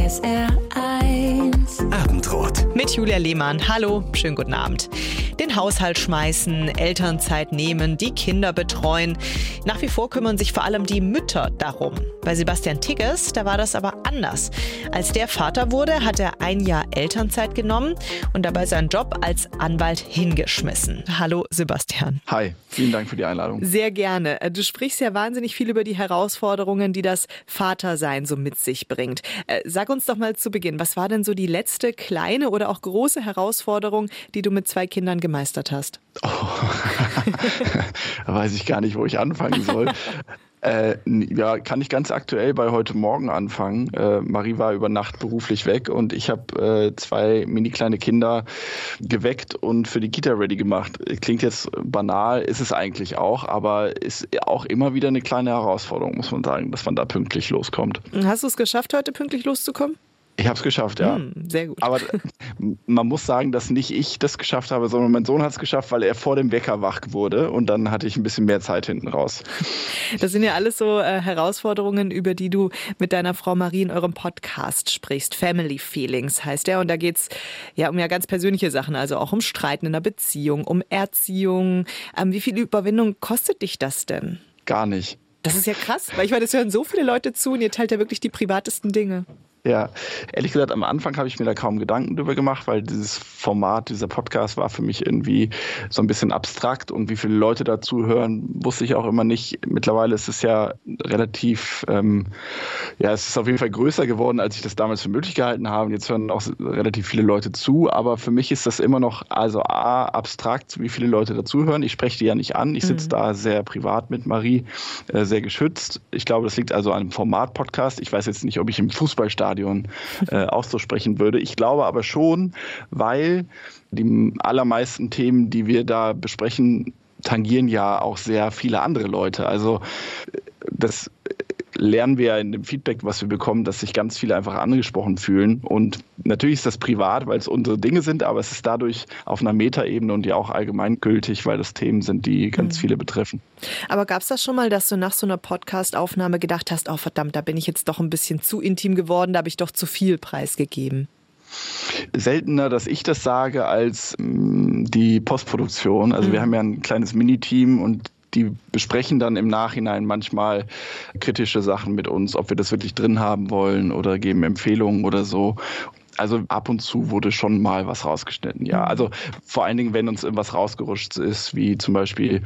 SR1 Abendrot. Mit Julia Lehmann. Hallo, schönen guten Abend. Den Haushalt schmeißen, Elternzeit nehmen, die Kinder betreuen. Nach wie vor kümmern sich vor allem die Mütter darum. Bei Sebastian Tigges, da war das aber anders. Als der Vater wurde, hat er ein Jahr Elternzeit genommen und dabei seinen Job als Anwalt hingeschmissen. Hallo Sebastian. Hi, vielen Dank für die Einladung. Sehr gerne. Du sprichst ja wahnsinnig viel über die Herausforderungen, die das Vatersein so mit sich bringt. Äh, sag uns doch mal zu Beginn, was war denn so die letzte kleine oder auch große Herausforderung, die du mit zwei Kindern gemeistert hast? Oh. da weiß ich gar nicht, wo ich anfangen soll. Äh, ja, kann ich ganz aktuell bei heute Morgen anfangen. Äh, Marie war über Nacht beruflich weg und ich habe äh, zwei mini kleine Kinder geweckt und für die Kita ready gemacht. Klingt jetzt banal, ist es eigentlich auch, aber ist auch immer wieder eine kleine Herausforderung, muss man sagen, dass man da pünktlich loskommt. Hast du es geschafft, heute pünktlich loszukommen? Ich habe es geschafft, ja. Hm, sehr gut. Aber man muss sagen, dass nicht ich das geschafft habe, sondern mein Sohn hat es geschafft, weil er vor dem Wecker wach wurde und dann hatte ich ein bisschen mehr Zeit hinten raus. Das sind ja alles so äh, Herausforderungen, über die du mit deiner Frau Marie in eurem Podcast sprichst. Family Feelings heißt der. Und da geht es ja um ja ganz persönliche Sachen, also auch um Streiten in der Beziehung, um Erziehung. Ähm, wie viel Überwindung kostet dich das denn? Gar nicht. Das ist ja krass, weil ich meine, es hören so viele Leute zu und ihr teilt ja wirklich die privatesten Dinge. Ja, ehrlich gesagt, am Anfang habe ich mir da kaum Gedanken drüber gemacht, weil dieses Format, dieser Podcast war für mich irgendwie so ein bisschen abstrakt und wie viele Leute dazu hören, wusste ich auch immer nicht. Mittlerweile ist es ja relativ, ähm, ja, es ist auf jeden Fall größer geworden, als ich das damals für möglich gehalten habe. Jetzt hören auch relativ viele Leute zu, aber für mich ist das immer noch, also A, abstrakt, wie viele Leute dazu hören. Ich spreche die ja nicht an. Ich sitze mhm. da sehr privat mit Marie, äh, sehr geschützt. Ich glaube, das liegt also an einem Format-Podcast. Ich weiß jetzt nicht, ob ich im Fußballstadion Stadion äh, auszusprechen würde. Ich glaube aber schon, weil die allermeisten Themen, die wir da besprechen, tangieren ja auch sehr viele andere Leute. Also das lernen wir ja in dem Feedback, was wir bekommen, dass sich ganz viele einfach angesprochen fühlen. Und natürlich ist das privat, weil es unsere Dinge sind, aber es ist dadurch auf einer Metaebene und ja auch allgemeingültig, weil das Themen sind, die ganz mhm. viele betreffen. Aber gab es das schon mal, dass du nach so einer Podcast-Aufnahme gedacht hast, oh verdammt, da bin ich jetzt doch ein bisschen zu intim geworden, da habe ich doch zu viel preisgegeben? seltener, dass ich das sage, als mh, mm, die Postproduktion. Also mhm. wir haben ja ein kleines Miniteam und die besprechen dann im Nachhinein manchmal kritische Sachen mit uns, ob wir das wirklich drin haben wollen oder geben Empfehlungen oder so. Also ab und zu wurde schon mal was rausgeschnitten, ja. Mhm. Also vor allen Dingen, wenn uns irgendwas rausgerutscht ist, wie zum Beispiel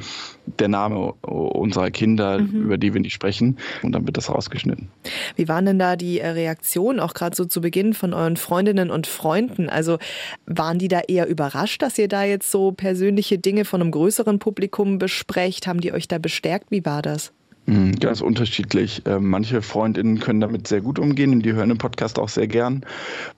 der Name unserer Kinder, mhm. über die wir nicht sprechen, und dann wird das rausgeschnitten. Wie waren denn da die äh, Reaktionen, auch gerade so zu Beginn von euren Freundinnen und Freunden? Also waren die da eher überrascht, dass ihr da jetzt so persönliche Dinge von einem größeren Publikum besprecht? Haben die euch da bestärkt? Wie war das? Mhm, ganz unterschiedlich. Ähm, manche Freundinnen können damit sehr gut umgehen und die hören den Podcast auch sehr gern.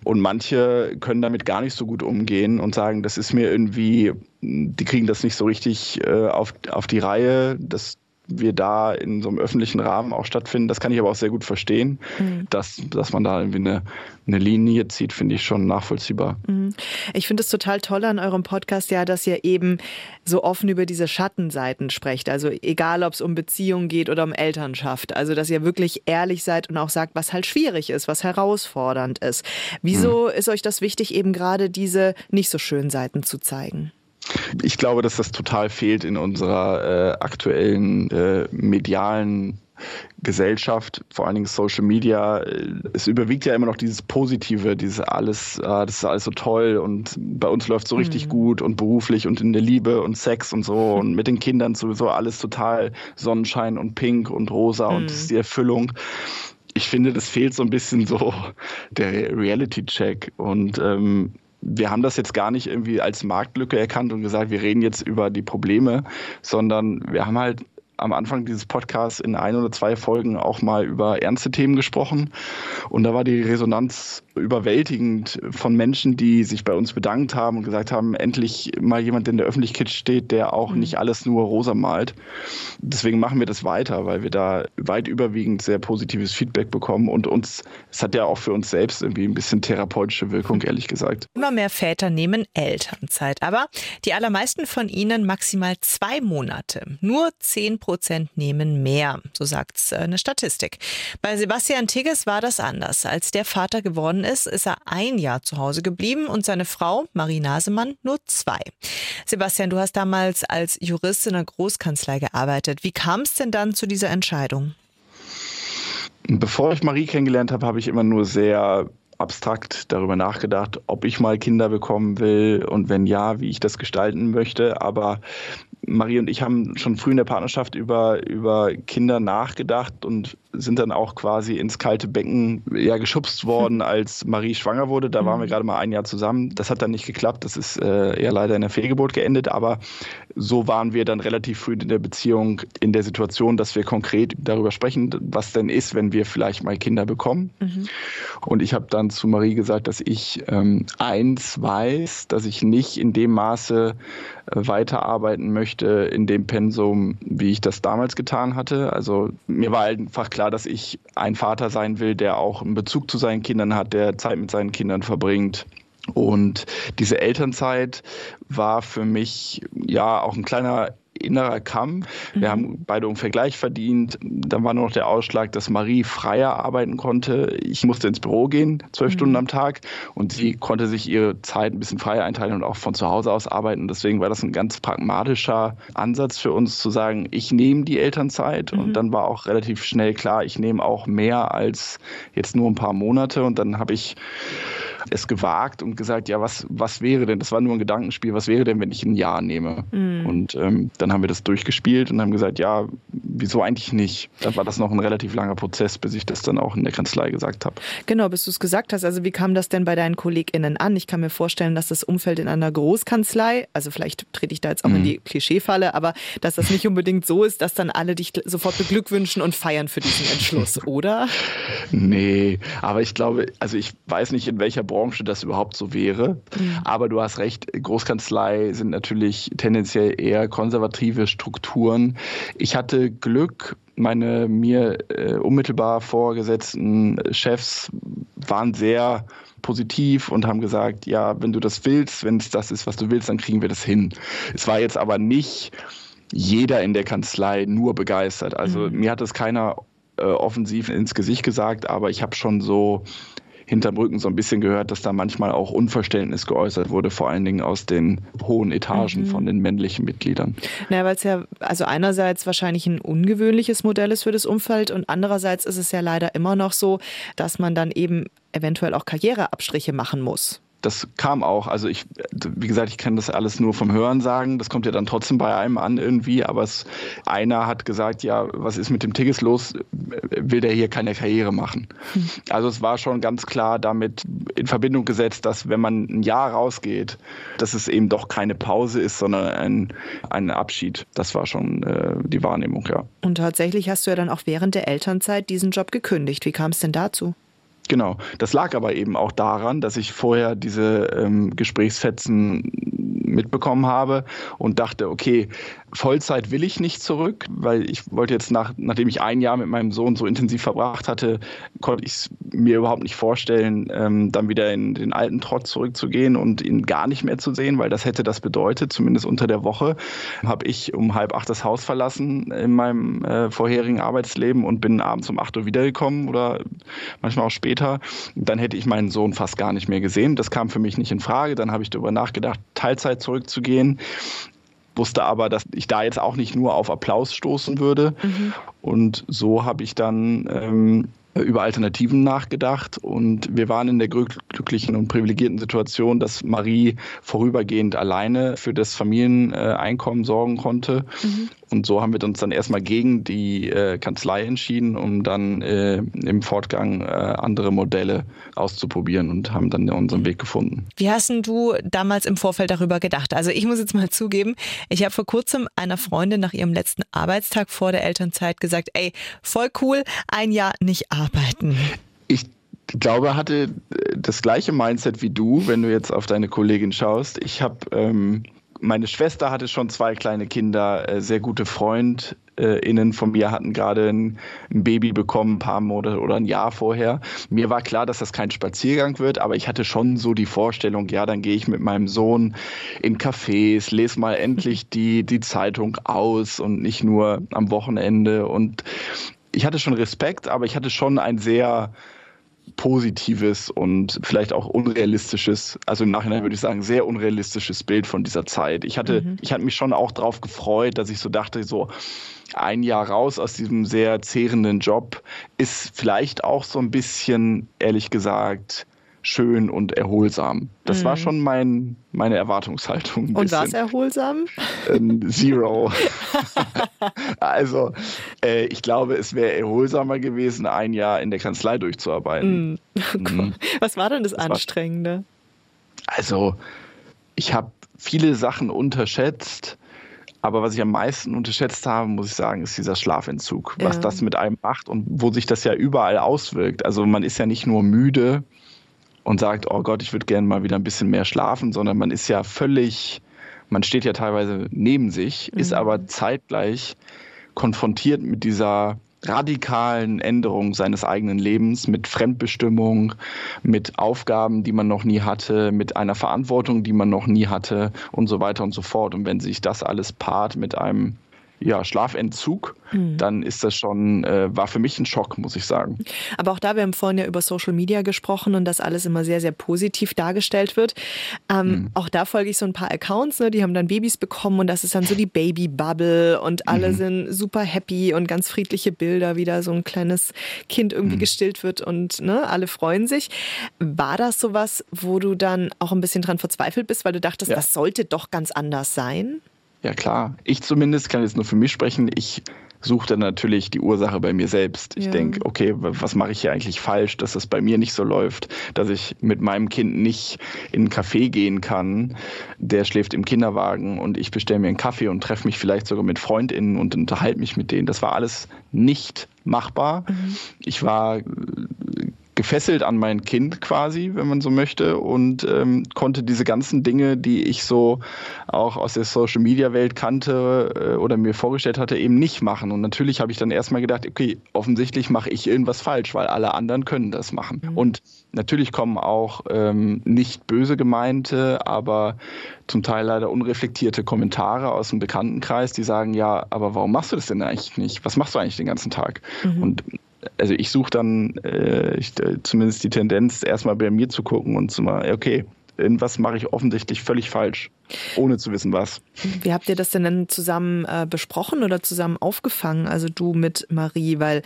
Und manche können damit gar nicht so gut umgehen und sagen, das ist mir irgendwie, die kriegen das nicht so richtig äh, auf, auf die Reihe. Das wir da in so einem öffentlichen Rahmen auch stattfinden. Das kann ich aber auch sehr gut verstehen. Mhm. Dass, dass man da irgendwie eine, eine Linie zieht, finde ich schon nachvollziehbar. Mhm. Ich finde es total toll an eurem Podcast ja, dass ihr eben so offen über diese Schattenseiten sprecht. Also egal, ob es um Beziehungen geht oder um Elternschaft. Also dass ihr wirklich ehrlich seid und auch sagt, was halt schwierig ist, was herausfordernd ist. Wieso mhm. ist euch das wichtig, eben gerade diese nicht so schönen Seiten zu zeigen? Ich glaube, dass das total fehlt in unserer äh, aktuellen äh, medialen Gesellschaft, vor allen Dingen Social Media, es überwiegt ja immer noch dieses Positive, dieses alles, ah, das ist alles so toll und bei uns läuft so richtig mhm. gut und beruflich und in der Liebe und Sex und so und mit den Kindern sowieso alles total Sonnenschein und pink und rosa mhm. und das ist die Erfüllung. Ich finde, das fehlt so ein bisschen so der Reality-Check und ähm, wir haben das jetzt gar nicht irgendwie als Marktlücke erkannt und gesagt, wir reden jetzt über die Probleme, sondern wir haben halt am Anfang dieses Podcasts in ein oder zwei Folgen auch mal über ernste Themen gesprochen. Und da war die Resonanz überwältigend von Menschen, die sich bei uns bedankt haben und gesagt haben, endlich mal jemand, der in der Öffentlichkeit steht, der auch mhm. nicht alles nur rosa malt. Deswegen machen wir das weiter, weil wir da weit überwiegend sehr positives Feedback bekommen und uns, es hat ja auch für uns selbst irgendwie ein bisschen therapeutische Wirkung, ehrlich gesagt. Immer mehr Väter nehmen Elternzeit, aber die allermeisten von ihnen maximal zwei Monate. Nur zehn Prozent nehmen mehr, so sagt's äh, eine Statistik. Bei Sebastian Tigges war das anders. Als der Vater geworden ist, ist er ein Jahr zu Hause geblieben und seine Frau, Marie Nasemann, nur zwei. Sebastian, du hast damals als Jurist in einer Großkanzlei gearbeitet. Wie kam es denn dann zu dieser Entscheidung? Bevor ich Marie kennengelernt habe, habe ich immer nur sehr abstrakt darüber nachgedacht, ob ich mal Kinder bekommen will und wenn ja, wie ich das gestalten möchte. Aber Marie und ich haben schon früh in der Partnerschaft über, über Kinder nachgedacht und sind dann auch quasi ins kalte Becken ja, geschubst worden, als Marie schwanger wurde. Da waren wir mhm. gerade mal ein Jahr zusammen. Das hat dann nicht geklappt. Das ist äh, eher leider in der Fehlgeburt geendet. Aber so waren wir dann relativ früh in der Beziehung in der Situation, dass wir konkret darüber sprechen, was denn ist, wenn wir vielleicht mal Kinder bekommen. Mhm. Und ich habe dann zu Marie gesagt, dass ich ähm, eins weiß, dass ich nicht in dem Maße äh, weiterarbeiten möchte in dem Pensum, wie ich das damals getan hatte. Also mir war einfach klar, dass ich ein Vater sein will, der auch einen Bezug zu seinen Kindern hat, der Zeit mit seinen Kindern verbringt. Und diese Elternzeit war für mich ja auch ein kleiner innerer Kampf. Wir mhm. haben beide ungefähr gleich verdient. Dann war nur noch der Ausschlag, dass Marie freier arbeiten konnte. Ich musste ins Büro gehen, zwölf mhm. Stunden am Tag. Und sie konnte sich ihre Zeit ein bisschen freier einteilen und auch von zu Hause aus arbeiten. Deswegen war das ein ganz pragmatischer Ansatz für uns zu sagen, ich nehme die Elternzeit. Mhm. Und dann war auch relativ schnell klar, ich nehme auch mehr als jetzt nur ein paar Monate. Und dann habe ich es gewagt und gesagt, ja, was, was wäre denn, das war nur ein Gedankenspiel, was wäre denn, wenn ich ein Jahr nehme? Mhm. Und ähm, dann haben wir das durchgespielt und haben gesagt, ja, wieso eigentlich nicht? Dann war das noch ein relativ langer Prozess, bis ich das dann auch in der Kanzlei gesagt habe. Genau, bis du es gesagt hast. Also wie kam das denn bei deinen KollegInnen an? Ich kann mir vorstellen, dass das Umfeld in einer Großkanzlei, also vielleicht trete ich da jetzt auch mhm. in die Klischeefalle, aber dass das nicht unbedingt so ist, dass dann alle dich sofort beglückwünschen und feiern für diesen Entschluss, oder? Nee, aber ich glaube, also ich weiß nicht, in welcher Branche Branche das überhaupt so wäre. Mhm. Aber du hast recht, Großkanzlei sind natürlich tendenziell eher konservative Strukturen. Ich hatte Glück, meine mir äh, unmittelbar vorgesetzten Chefs waren sehr positiv und haben gesagt, ja, wenn du das willst, wenn es das ist, was du willst, dann kriegen wir das hin. Es war jetzt aber nicht jeder in der Kanzlei nur begeistert. Also mhm. mir hat es keiner äh, offensiv ins Gesicht gesagt, aber ich habe schon so hinterm Rücken so ein bisschen gehört, dass da manchmal auch Unverständnis geäußert wurde, vor allen Dingen aus den hohen Etagen mhm. von den männlichen Mitgliedern. Naja, weil es ja also einerseits wahrscheinlich ein ungewöhnliches Modell ist für das Umfeld und andererseits ist es ja leider immer noch so, dass man dann eben eventuell auch Karriereabstriche machen muss das kam auch. Also ich, wie gesagt, ich kann das alles nur vom Hören sagen. Das kommt ja dann trotzdem bei einem an irgendwie. Aber es, einer hat gesagt, ja, was ist mit dem Tigges los? Will der hier keine Karriere machen? Hm. Also es war schon ganz klar damit in Verbindung gesetzt, dass wenn man ein Jahr rausgeht, dass es eben doch keine Pause ist, sondern ein, ein Abschied. Das war schon äh, die Wahrnehmung, ja. Und tatsächlich hast du ja dann auch während der Elternzeit diesen Job gekündigt. Wie kam es denn dazu? Genau, das lag aber eben auch daran, dass ich vorher diese ähm, Gesprächsfetzen mitbekommen habe und dachte, okay, Vollzeit will ich nicht zurück, weil ich wollte jetzt nach, nachdem ich ein Jahr mit meinem Sohn so intensiv verbracht hatte, konnte ich es mir überhaupt nicht vorstellen, ähm, dann wieder in den alten Trott zurückzugehen und ihn gar nicht mehr zu sehen, weil das hätte das bedeutet, zumindest unter der Woche, habe ich um halb acht das Haus verlassen in meinem äh, vorherigen Arbeitsleben und bin abends um acht Uhr wiedergekommen oder manchmal auch später. Dann hätte ich meinen Sohn fast gar nicht mehr gesehen. Das kam für mich nicht in Frage. Dann habe ich darüber nachgedacht, Teilzeit zurückzugehen wusste aber, dass ich da jetzt auch nicht nur auf Applaus stoßen würde. Mhm. Und so habe ich dann ähm, über Alternativen nachgedacht und wir waren in der glücklichen und privilegierten Situation, dass Marie vorübergehend alleine für das Familieneinkommen sorgen konnte. Mhm. Und so haben wir uns dann erstmal gegen die äh, Kanzlei entschieden, um dann äh, im Fortgang äh, andere Modelle auszuprobieren und haben dann unseren Weg gefunden. Wie hast du damals im Vorfeld darüber gedacht? Also ich muss jetzt mal zugeben, ich habe vor kurzem einer Freundin nach ihrem letzten Arbeitstag vor der Elternzeit gesagt, ey, voll cool, ein Jahr nicht arbeiten. Ich glaube, hatte das gleiche Mindset wie du, wenn du jetzt auf deine Kollegin schaust. Ich habe ähm, meine Schwester hatte schon zwei kleine Kinder, äh, sehr gute Freund FreundInnen von mir hatten gerade ein, ein, Baby bekommen, ein paar Monate oder ein Jahr vorher. Mir war klar, dass das kein Spaziergang wird, aber ich hatte schon so die Vorstellung, ja, dann gehe ich mit meinem Sohn in Cafés, lese mal endlich die, die Zeitung aus und nicht nur am Wochenende. Und ich hatte schon Respekt, aber ich hatte schon ein sehr positives und vielleicht auch unrealistisches, also im Nachhinein würde ich sagen, sehr unrealistisches Bild von dieser Zeit. Ich hatte, mhm. ich hatte mich schon auch darauf gefreut, dass ich so dachte, so ein Jahr raus aus diesem sehr zehrenden Job ist vielleicht auch so ein bisschen, ehrlich gesagt, schön und erholsam. Das mhm. war schon mein, meine Erwartungshaltung. Und war es erholsam? Ähm, zero. also, äh, ich glaube, es wäre erholsamer gewesen, ein Jahr in der Kanzlei durchzuarbeiten. Mhm. Mhm. Was war denn das, das Anstrengende? War, also, ich habe viele Sachen unterschätzt. Aber was ich am meisten unterschätzt habe, muss ich sagen, ist dieser Schlafentzug. Was ja. das mit einem macht und wo sich das ja überall auswirkt. Also man ist ja nicht nur müde, und sagt, oh Gott, ich würde gerne mal wieder ein bisschen mehr schlafen, sondern man ist ja völlig, man steht ja teilweise neben sich, mhm. ist aber zeitgleich konfrontiert mit dieser radikalen Änderung seines eigenen Lebens, mit Fremdbestimmung, mit Aufgaben, die man noch nie hatte, mit einer Verantwortung, die man noch nie hatte und so weiter und so fort. Und wenn sich das alles paart mit einem ja, Schlafentzug, mhm. dann ist das schon, äh, war für mich ein Schock, muss ich sagen. Aber auch da, wir haben vorhin ja über Social Media gesprochen und dass alles immer sehr, sehr positiv dargestellt wird. Ähm, mhm. Auch da folge ich so ein paar Accounts, ne, die haben dann Babys bekommen und das ist dann so die Baby-Bubble und alle mhm. sind super happy und ganz friedliche Bilder, wie da so ein kleines Kind irgendwie mhm. gestillt wird und ne, alle freuen sich. War das sowas, wo du dann auch ein bisschen dran verzweifelt bist, weil du dachtest, ja. das sollte doch ganz anders sein? Ja klar, ich zumindest kann jetzt nur für mich sprechen. Ich suche dann natürlich die Ursache bei mir selbst. Ich ja. denke, okay, was mache ich hier eigentlich falsch, dass das bei mir nicht so läuft, dass ich mit meinem Kind nicht in einen Café gehen kann, der schläft im Kinderwagen und ich bestelle mir einen Kaffee und treffe mich vielleicht sogar mit FreundInnen und unterhalte mich mit denen. Das war alles nicht machbar. Mhm. Ich war gefesselt an mein Kind quasi, wenn man so möchte, und ähm, konnte diese ganzen Dinge, die ich so auch aus der Social Media Welt kannte äh, oder mir vorgestellt hatte, eben nicht machen. Und natürlich habe ich dann erstmal gedacht, okay, offensichtlich mache ich irgendwas falsch, weil alle anderen können das machen. Mhm. Und natürlich kommen auch ähm, nicht böse gemeinte, aber zum Teil leider unreflektierte Kommentare aus dem Bekanntenkreis, die sagen, ja, aber warum machst du das denn eigentlich nicht? Was machst du eigentlich den ganzen Tag? Mhm. Und also ich suche dann äh, ich, äh, zumindest die Tendenz, erstmal bei mir zu gucken und zu mal, okay, irgendwas mache ich offensichtlich völlig falsch, ohne zu wissen was. Wie habt ihr das denn dann zusammen äh, besprochen oder zusammen aufgefangen, also du mit Marie, weil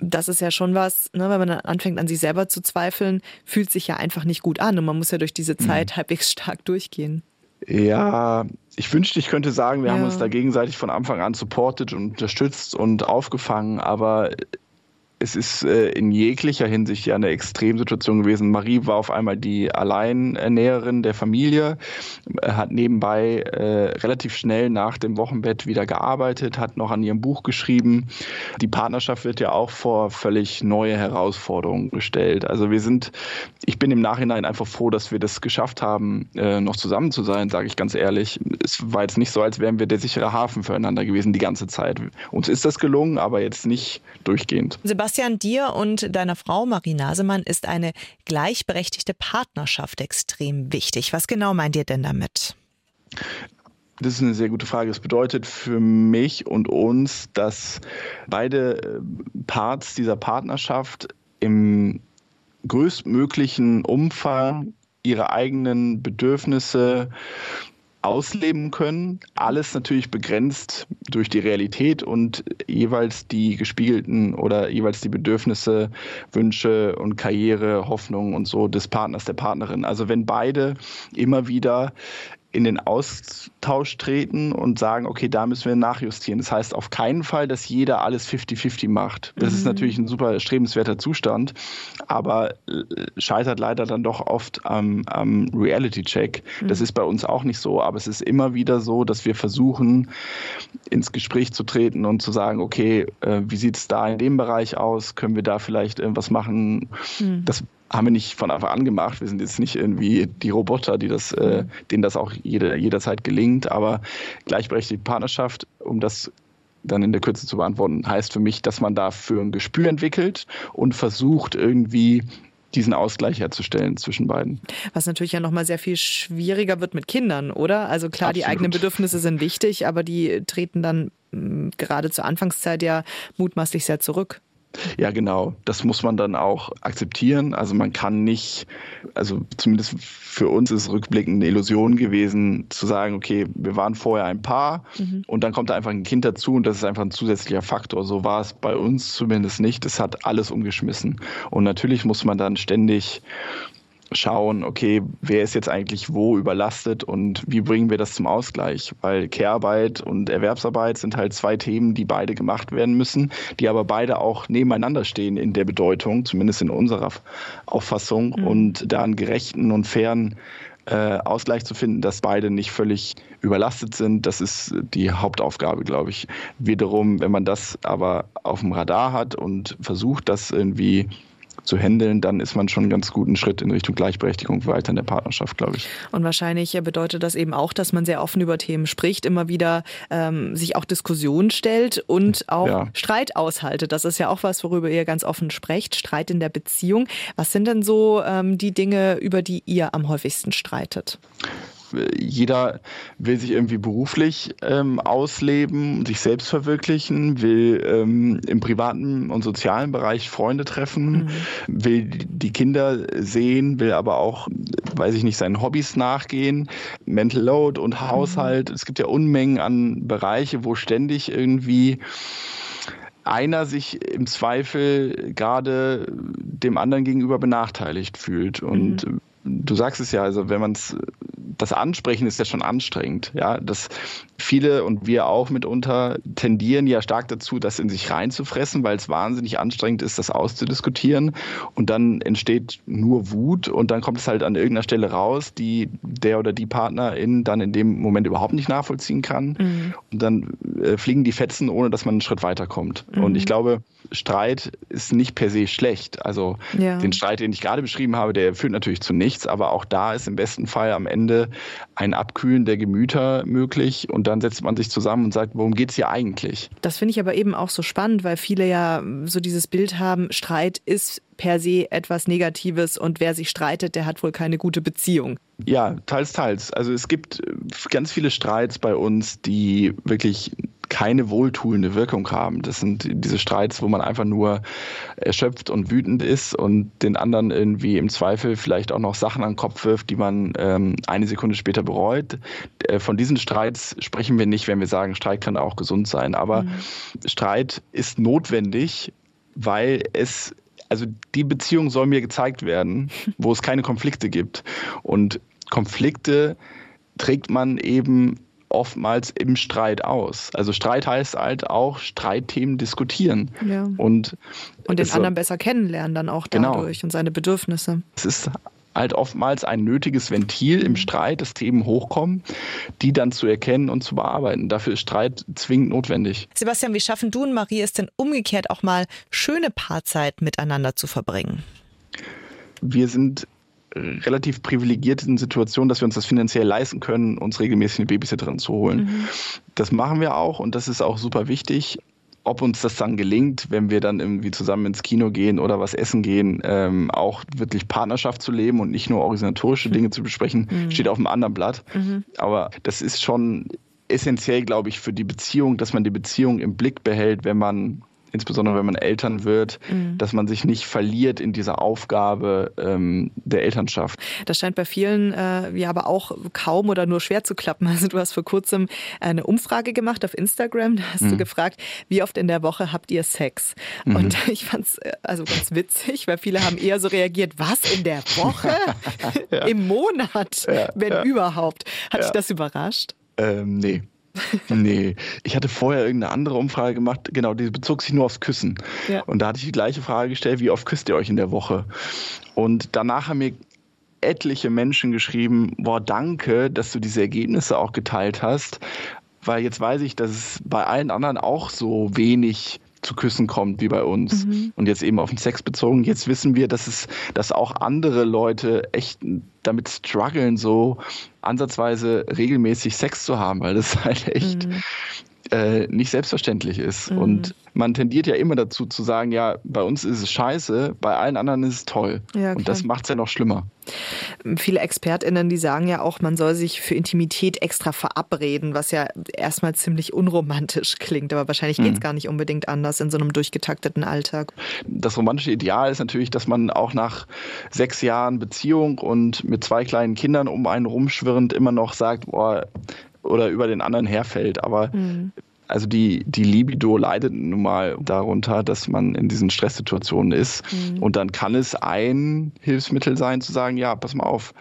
das ist ja schon was, ne, wenn man dann anfängt an sich selber zu zweifeln, fühlt sich ja einfach nicht gut an und man muss ja durch diese Zeit mhm. halbwegs stark durchgehen. Ja, ich wünschte, ich könnte sagen, wir ja. haben uns da gegenseitig von Anfang an supportet und unterstützt und aufgefangen, aber es ist äh, in jeglicher Hinsicht ja eine Extremsituation gewesen. Marie war auf einmal die Alleinernäherin der Familie, äh, hat nebenbei äh, relativ schnell nach dem Wochenbett wieder gearbeitet, hat noch an ihrem Buch geschrieben. Die Partnerschaft wird ja auch vor völlig neue Herausforderungen gestellt. Also wir sind, ich bin im Nachhinein einfach froh, dass wir das geschafft haben, äh, noch zusammen zu sein, sage ich ganz ehrlich. Es war jetzt nicht so, als wären wir der sichere Hafen füreinander gewesen die ganze Zeit. Uns ist das gelungen, aber jetzt nicht durchgehend. Sebastian Sebastian, dir und deiner Frau Marie Nasemann ist eine gleichberechtigte Partnerschaft extrem wichtig. Was genau meint ihr denn damit? Das ist eine sehr gute Frage. Es bedeutet für mich und uns, dass beide äh, Parts dieser Partnerschaft im größtmöglichen Umfang ihre eigenen Bedürfnisse ausleben können. Alles natürlich begrenzt durch die Realität und jeweils die gespiegelten oder jeweils die Bedürfnisse, Wünsche und Karriere, Hoffnungen und so des Partners, der Partnerin. Also wenn beide immer wieder in den Austausch treten und sagen, okay, da müssen wir nachjustieren. Das heißt auf keinen Fall, dass jeder alles 50-50 macht. Das mhm. ist natürlich ein super strebenswerter Zustand, aber äh, scheitert leider dann doch oft am, am Reality-Check. Mhm. Das ist bei uns auch nicht so, aber es ist immer wieder so, dass wir versuchen, ins Gespräch zu treten und zu sagen, okay, äh, wie sieht es da in dem Bereich aus? Können wir da vielleicht irgendwas machen? Mhm. Das haben wir nicht von Anfang an gemacht. Wir sind jetzt nicht irgendwie die Roboter, die das, äh, denen das auch jede, jederzeit gelingt. Aber gleichberechtigte Partnerschaft, um das dann in der Kürze zu beantworten, heißt für mich, dass man dafür ein Gespür entwickelt und versucht irgendwie diesen Ausgleich herzustellen zwischen beiden. Was natürlich ja nochmal sehr viel schwieriger wird mit Kindern, oder? Also klar, Absolut. die eigenen Bedürfnisse sind wichtig, aber die treten dann mh, gerade zur Anfangszeit ja mutmaßlich sehr zurück. Ja, genau. Das muss man dann auch akzeptieren. Also man kann nicht, also zumindest für uns ist rückblickend eine Illusion gewesen, zu sagen, okay, wir waren vorher ein Paar mhm. und dann kommt da einfach ein Kind dazu und das ist einfach ein zusätzlicher Faktor. So war es bei uns zumindest nicht. Es hat alles umgeschmissen. Und natürlich muss man dann ständig schauen, okay, wer ist jetzt eigentlich wo überlastet und wie bringen wir das zum Ausgleich? Weil Care-Arbeit und Erwerbsarbeit sind halt zwei Themen, die beide gemacht werden müssen, die aber beide auch nebeneinander stehen in der Bedeutung, zumindest in unserer Auffassung. Mhm. Und da einen gerechten und fairen äh, Ausgleich zu finden, dass beide nicht völlig überlastet sind, das ist die Hauptaufgabe, glaube ich. Wiederum, wenn man das aber auf dem Radar hat und versucht, das irgendwie zu handeln, dann ist man schon einen ganz guten Schritt in Richtung Gleichberechtigung weiter in der Partnerschaft, glaube ich. Und wahrscheinlich bedeutet das eben auch, dass man sehr offen über Themen spricht, immer wieder ähm, sich auch Diskussionen stellt und auch ja. Streit aushaltet. Das ist ja auch was, worüber ihr ganz offen sprecht, Streit in der Beziehung. Was sind denn so ähm, die Dinge, über die ihr am häufigsten streitet? Jeder will sich irgendwie beruflich ähm, ausleben, sich selbst verwirklichen, will ähm, im privaten und sozialen Bereich Freunde treffen, mhm. will die Kinder sehen, will aber auch, weiß ich nicht, seinen Hobbys nachgehen, Mental Load und Haushalt. Mhm. Es gibt ja Unmengen an Bereiche, wo ständig irgendwie einer sich im Zweifel gerade dem anderen gegenüber benachteiligt fühlt. Und mhm du sagst es ja, also wenn man es, das Ansprechen ist ja schon anstrengend, ja, dass viele und wir auch mitunter tendieren ja stark dazu, das in sich reinzufressen, weil es wahnsinnig anstrengend ist, das auszudiskutieren und dann entsteht nur Wut und dann kommt es halt an irgendeiner Stelle raus, die der oder die Partnerin dann in dem Moment überhaupt nicht nachvollziehen kann mhm. und dann äh, fliegen die Fetzen, ohne dass man einen Schritt weiterkommt. Mhm. Und ich glaube, Streit ist nicht per se schlecht. Also ja. den Streit, den ich gerade beschrieben habe, der führt natürlich zu nichts, aber auch da ist im besten Fall am Ende ein Abkühlen der Gemüter möglich und dann setzt man sich zusammen und sagt, worum geht es hier eigentlich? Das finde ich aber eben auch so spannend, weil viele ja so dieses Bild haben, Streit ist per se etwas Negatives und wer sich streitet, der hat wohl keine gute Beziehung. Ja, teils, teils. Also es gibt ganz viele Streits bei uns, die wirklich keine wohltuende Wirkung haben. Das sind diese Streits, wo man einfach nur erschöpft und wütend ist und den anderen irgendwie im Zweifel vielleicht auch noch Sachen an den Kopf wirft, die man ähm, eine Sekunde später bereut. Äh, von diesen Streits sprechen wir nicht, wenn wir sagen, Streit kann auch gesund sein. Aber mhm. Streit ist notwendig, weil es also die Beziehung soll mir gezeigt werden, wo es keine Konflikte gibt. Und Konflikte trägt man eben oftmals im Streit aus. Also Streit heißt halt auch Streitthemen diskutieren. Ja. Und, und den anderen besser kennenlernen dann auch genau. dadurch genau. und seine Bedürfnisse. Es ist halt oftmals ein nötiges Ventil im Streit, dass Themen hochkommen, die dann zu erkennen und zu bearbeiten. Dafür ist Streit zwingend notwendig. Sebastian, wie schaffen du und Marie es denn umgekehrt auch mal schöne Paarzeit miteinander zu verbringen? Wir sind relativ privilegierten Situation, dass wir uns das finanziell leisten können, uns regelmäßig eine Babysitterin zu holen. Mhm. Das machen wir auch und das ist auch super wichtig. Ob uns das dann gelingt, wenn wir dann irgendwie zusammen ins Kino gehen oder was essen gehen, ähm, auch wirklich Partnerschaft zu leben und nicht nur organisatorische mhm. Dinge zu besprechen, mhm. steht auf einem anderen Blatt. Mhm. Aber das ist schon essentiell, glaube ich, für die Beziehung, dass man die Beziehung im Blick behält, wenn man insbesondere wenn man Eltern wird, mhm. dass man sich nicht verliert in dieser Aufgabe ähm, der Elternschaft. Das scheint bei vielen äh, ja aber auch kaum oder nur schwer zu klappen. Also du hast vor kurzem eine Umfrage gemacht auf Instagram, da hast mhm. du gefragt, wie oft in der Woche habt ihr Sex? Mhm. Und ich fand es äh, also ganz witzig, weil viele haben eher so reagiert, was in der Woche? ja. Im Monat, ja, wenn ja. überhaupt. Hat dich das überrascht? Ähm, nee nee, ich hatte vorher irgendeine andere Umfrage gemacht, genau, die bezog sich nur aufs Küssen. Ja. Und da hatte ich die gleiche Frage gestellt, wie oft küsst ihr euch in der Woche? Und danach haben mir etliche Menschen geschrieben, boah, danke, dass du diese Ergebnisse auch geteilt hast, weil jetzt weiß ich, dass es bei allen anderen auch so wenig zu Küssen kommt wie bei uns. Mhm. Und jetzt eben auf den Sex bezogen. Jetzt wissen wir, dass es, dass auch andere Leute echt damit strugglen, so ansatzweise regelmäßig Sex zu haben, weil das halt echt mhm äh, nicht selbstverständlich ist. Mhm. Und man tendiert ja immer dazu zu sagen, ja, bei uns ist es scheiße, bei allen anderen ist es toll. Ja, und das macht es ja noch schlimmer. Viele ExpertInnen, die sagen ja auch, man soll sich für Intimität extra verabreden, was ja erstmal ziemlich unromantisch klingt, aber wahrscheinlich geht es mhm. gar nicht unbedingt anders in so einem durchgetakteten Alltag. Das romantische Ideal ist natürlich, dass man auch nach sechs Jahren Beziehung und mit zwei kleinen Kindern um einen rumschwirrend immer noch sagt, boah, oder über den anderen herfällt. Aber mhm. Also die, die Libido leidet nun mal darunter, dass man in diesen Stresssituationen ist. Mhm. Und dann kann es ein Hilfsmittel sein, zu sagen, ja, pass mal auf,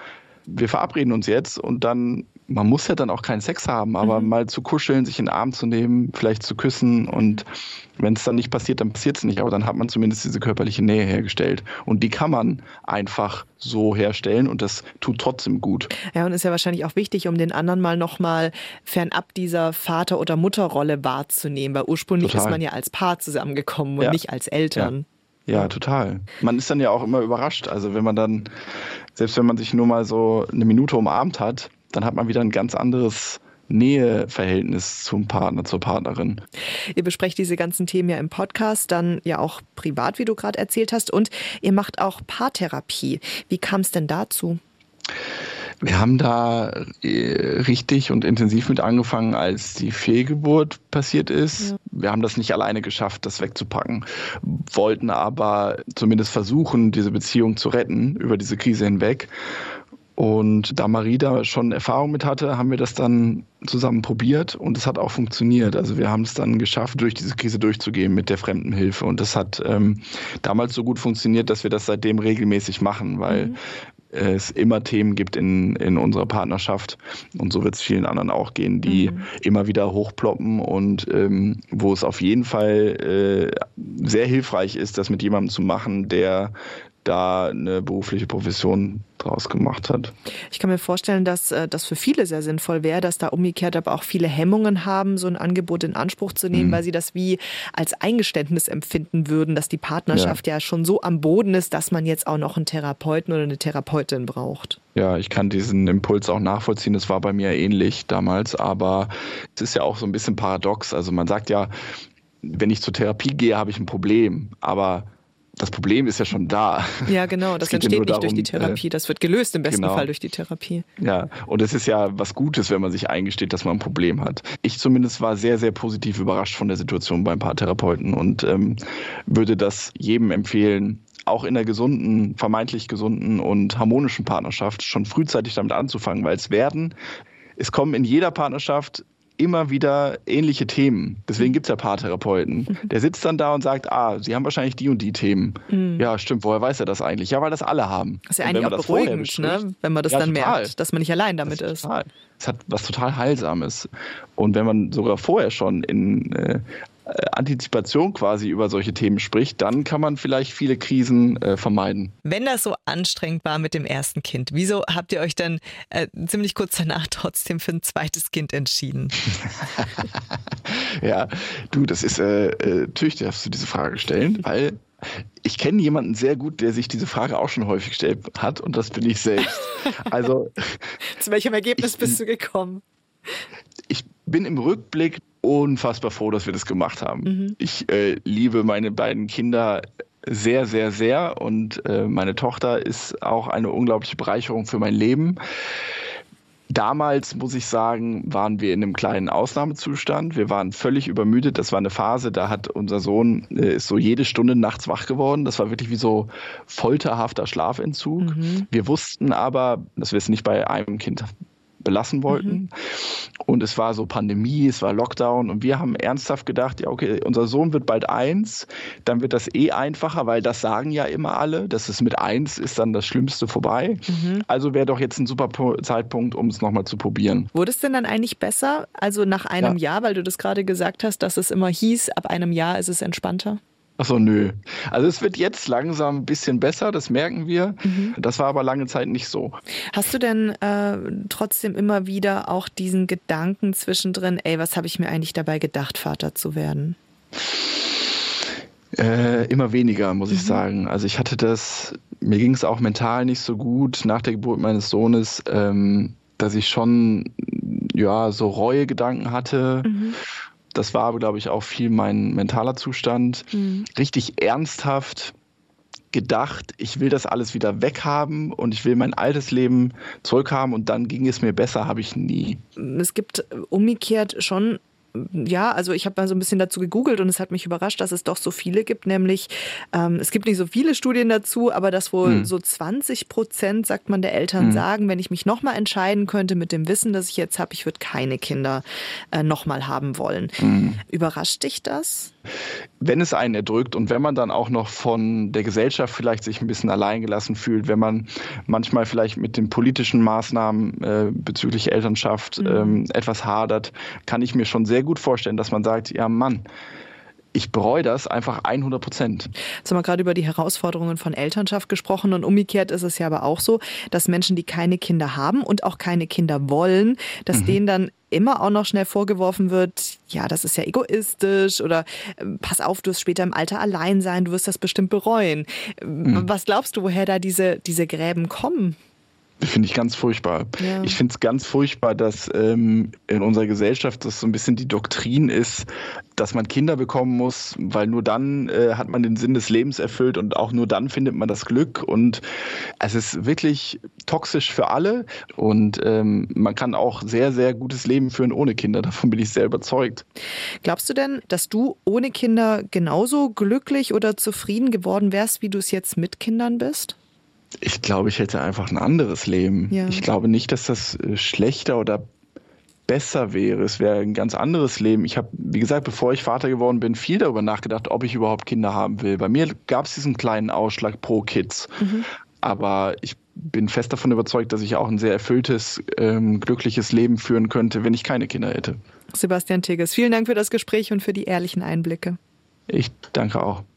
wir verabreden uns jetzt und dann man muss ja dann auch keinen Sex haben, aber mhm. mal zu kuscheln, sich in den Arm zu nehmen, vielleicht zu küssen und wenn es dann nicht passiert, dann passiert es nicht, aber dann hat man zumindest diese körperliche Nähe hergestellt und die kann man einfach so herstellen und das tut trotzdem gut. Ja, und ist ja wahrscheinlich auch wichtig, um den anderen mal nochmal fernab dieser Vater- oder Mutterrolle wahrzunehmen, weil ursprünglich Total. ist man ja als Paar zusammengekommen und ja. nicht als Eltern. Ja. ja, total. Man ist dann ja auch immer überrascht. Also wenn man dann, selbst wenn man sich nur mal so eine Minute umarmt hat, dann hat man wieder ein ganz anderes Näheverhältnis zum Partner, zur Partnerin. Ihr besprecht diese ganzen Themen ja im Podcast, dann ja auch privat, wie du gerade erzählt hast, und ihr macht auch Paartherapie. Wie kam es denn dazu? Wir haben da äh, richtig und intensiv mit angefangen, als die Fehlgeburt passiert ist. Ja. Wir haben das nicht alleine geschafft, das wegzupacken, wollten aber zumindest versuchen, diese Beziehung zu retten über diese Krise hinweg und da Marie da schon Erfahrung mit hatte, haben wir das dann zusammen probiert und es hat auch funktioniert. Also wir haben es dann geschafft, durch diese Krise durchzugehen mit der Fremdenhilfe. Und das hat ähm, damals so gut funktioniert, dass wir das seitdem regelmäßig machen, weil mhm. es immer Themen gibt in, in unserer Partnerschaft. Und so wird es vielen anderen auch gehen, die mhm. immer wieder hochploppen und ähm, wo es auf jeden Fall äh, sehr hilfreich ist, das mit jemandem zu machen, der da eine berufliche Profession draus gemacht hat. Ich kann mir vorstellen, dass äh, das für viele sehr sinnvoll wäre, dass da umgekehrt aber auch viele Hemmungen haben, so ein Angebot in Anspruch zu nehmen, mhm. weil sie das wie als Eingeständnis empfinden würden, dass die Partnerschaft ja. ja schon so am Boden ist, dass man jetzt auch noch einen Therapeuten oder eine Therapeutin braucht. Ja, ich kann diesen Impuls auch nachvollziehen. Das war bei mir ähnlich damals, aber es ist ja auch so ein bisschen paradox. Also man sagt ja, wenn ich zur Therapie gehe, habe ich ein Problem, aber das Problem ist ja schon da. Ja, genau. Das entsteht ja nicht darum, durch die Therapie. Das wird gelöst im besten genau. Fall durch die Therapie. Ja, und es ist ja was Gutes, wenn man sich eingesteht, dass man ein Problem hat. Ich zumindest war sehr, sehr positiv überrascht von der Situation beim Paartherapeuten und ähm, würde das jedem empfehlen, auch in der gesunden, vermeintlich gesunden und harmonischen Partnerschaft schon frühzeitig damit anzufangen, weil es werden, es kommen in jeder Partnerschaft immer wieder ähnliche Themen. Deswegen gibt es ja Paartherapeuten. Mhm. Der sitzt dann da und sagt, ah, Sie haben wahrscheinlich die und die Themen. Mhm. Ja, stimmt, woher weiß er das eigentlich? Ja, weil das alle haben. Das ist ja eigentlich auch beruhigend, ne? wenn man das ja, dann total. merkt, dass man nicht allein damit ist. Total. Es hat was total Heilsames. Und wenn man sogar vorher schon in äh, Antizipation quasi über solche Themen spricht, dann kann man vielleicht viele Krisen äh, vermeiden. Wenn das so anstrengend war mit dem ersten Kind, wieso habt ihr euch dann äh, ziemlich kurz danach trotzdem für ein zweites Kind entschieden? ja, du, das ist äh, äh, natürlich darfst du diese Frage stellen, weil ich kenne jemanden sehr gut, der sich diese Frage auch schon häufig gestellt hat und das bin ich selbst. Also zu welchem Ergebnis ich, bist du gekommen? Ich bin im Rückblick unfassbar froh, dass wir das gemacht haben. Mhm. Ich äh, liebe meine beiden Kinder sehr, sehr, sehr und äh, meine Tochter ist auch eine unglaubliche Bereicherung für mein Leben. Damals, muss ich sagen, waren wir in einem kleinen Ausnahmezustand. Wir waren völlig übermüdet. Das war eine Phase, da hat unser Sohn äh, ist so jede Stunde nachts wach geworden. Das war wirklich wie so folterhafter Schlafentzug. Mhm. Wir wussten aber, dass wir es nicht bei einem Kind belassen wollten. Mhm. Und es war so Pandemie, es war Lockdown und wir haben ernsthaft gedacht, ja, okay, unser Sohn wird bald eins, dann wird das eh einfacher, weil das sagen ja immer alle, dass es mit eins ist dann das Schlimmste vorbei. Mhm. Also wäre doch jetzt ein super Zeitpunkt, um es nochmal zu probieren. Wurde es denn dann eigentlich besser? Also nach einem ja. Jahr, weil du das gerade gesagt hast, dass es immer hieß, ab einem Jahr ist es entspannter? Achso, nö. Also es wird jetzt langsam ein bisschen besser, das merken wir. Mhm. Das war aber lange Zeit nicht so. Hast du denn äh, trotzdem immer wieder auch diesen Gedanken zwischendrin, ey, was habe ich mir eigentlich dabei gedacht, Vater zu werden? Äh, immer weniger, muss mhm. ich sagen. Also ich hatte das, mir ging es auch mental nicht so gut nach der Geburt meines Sohnes, ähm, dass ich schon ja so Reue-Gedanken hatte. Mhm das war aber, glaube ich, auch viel mein mentaler Zustand. Mhm. Richtig ernsthaft gedacht, ich will das alles wieder weghaben und ich will mein altes Leben zurückhaben und dann ging es mir besser, habe ich nie. Es gibt umgekehrt schon ja, also ich habe mal so ein bisschen dazu gegoogelt und es hat mich überrascht, dass es doch so viele gibt, nämlich ähm, es gibt nicht so viele Studien dazu, aber dass wohl hm. so 20 Prozent, sagt man, der Eltern hm. sagen, wenn ich mich nochmal entscheiden könnte mit dem Wissen, das ich jetzt habe, ich würde keine Kinder äh, nochmal haben wollen. Hm. Überrascht dich das? Wenn es einen erdrückt und wenn man dann auch noch von der Gesellschaft vielleicht sich ein bisschen alleingelassen fühlt, wenn man manchmal vielleicht mit den politischen Maßnahmen äh, bezüglich Elternschaft mhm. ähm, etwas hadert, kann ich mir schon sehr gut vorstellen, dass man sagt, ja Mann, ich bereue das einfach 100 Prozent. Jetzt haben wir gerade über die Herausforderungen von Elternschaft gesprochen und umgekehrt ist es ja aber auch so, dass Menschen, die keine Kinder haben und auch keine Kinder wollen, dass mhm. denen dann immer auch noch schnell vorgeworfen wird, ja, das ist ja egoistisch oder ähm, pass auf, du wirst später im Alter allein sein, du wirst das bestimmt bereuen. Mhm. Was glaubst du, woher da diese, diese Gräben kommen? Finde ich ganz furchtbar. Ja. Ich finde es ganz furchtbar, dass ähm, in unserer Gesellschaft das so ein bisschen die Doktrin ist, dass man Kinder bekommen muss, weil nur dann äh, hat man den Sinn des Lebens erfüllt und auch nur dann findet man das Glück. Und es ist wirklich toxisch für alle und ähm, man kann auch sehr, sehr gutes Leben führen ohne Kinder. Davon bin ich sehr überzeugt. Glaubst du denn, dass du ohne Kinder genauso glücklich oder zufrieden geworden wärst, wie du es jetzt mit Kindern bist? Ich glaube, ich hätte einfach ein anderes Leben. Ja. Ich glaube nicht, dass das äh, schlechter oder besser wäre. Es wäre ein ganz anderes Leben. Ich habe, wie gesagt, bevor ich Vater geworden bin, viel darüber nachgedacht, ob ich überhaupt Kinder haben will. Bei mir gab es diesen kleinen Ausschlag pro Kids. Mhm. Aber ich bin fest davon überzeugt, dass ich auch ein sehr erfülltes, ähm, glückliches Leben führen könnte, wenn ich keine Kinder hätte. Sebastian Tigges, vielen Dank für das Gespräch und für die ehrlichen Einblicke. Ich danke auch.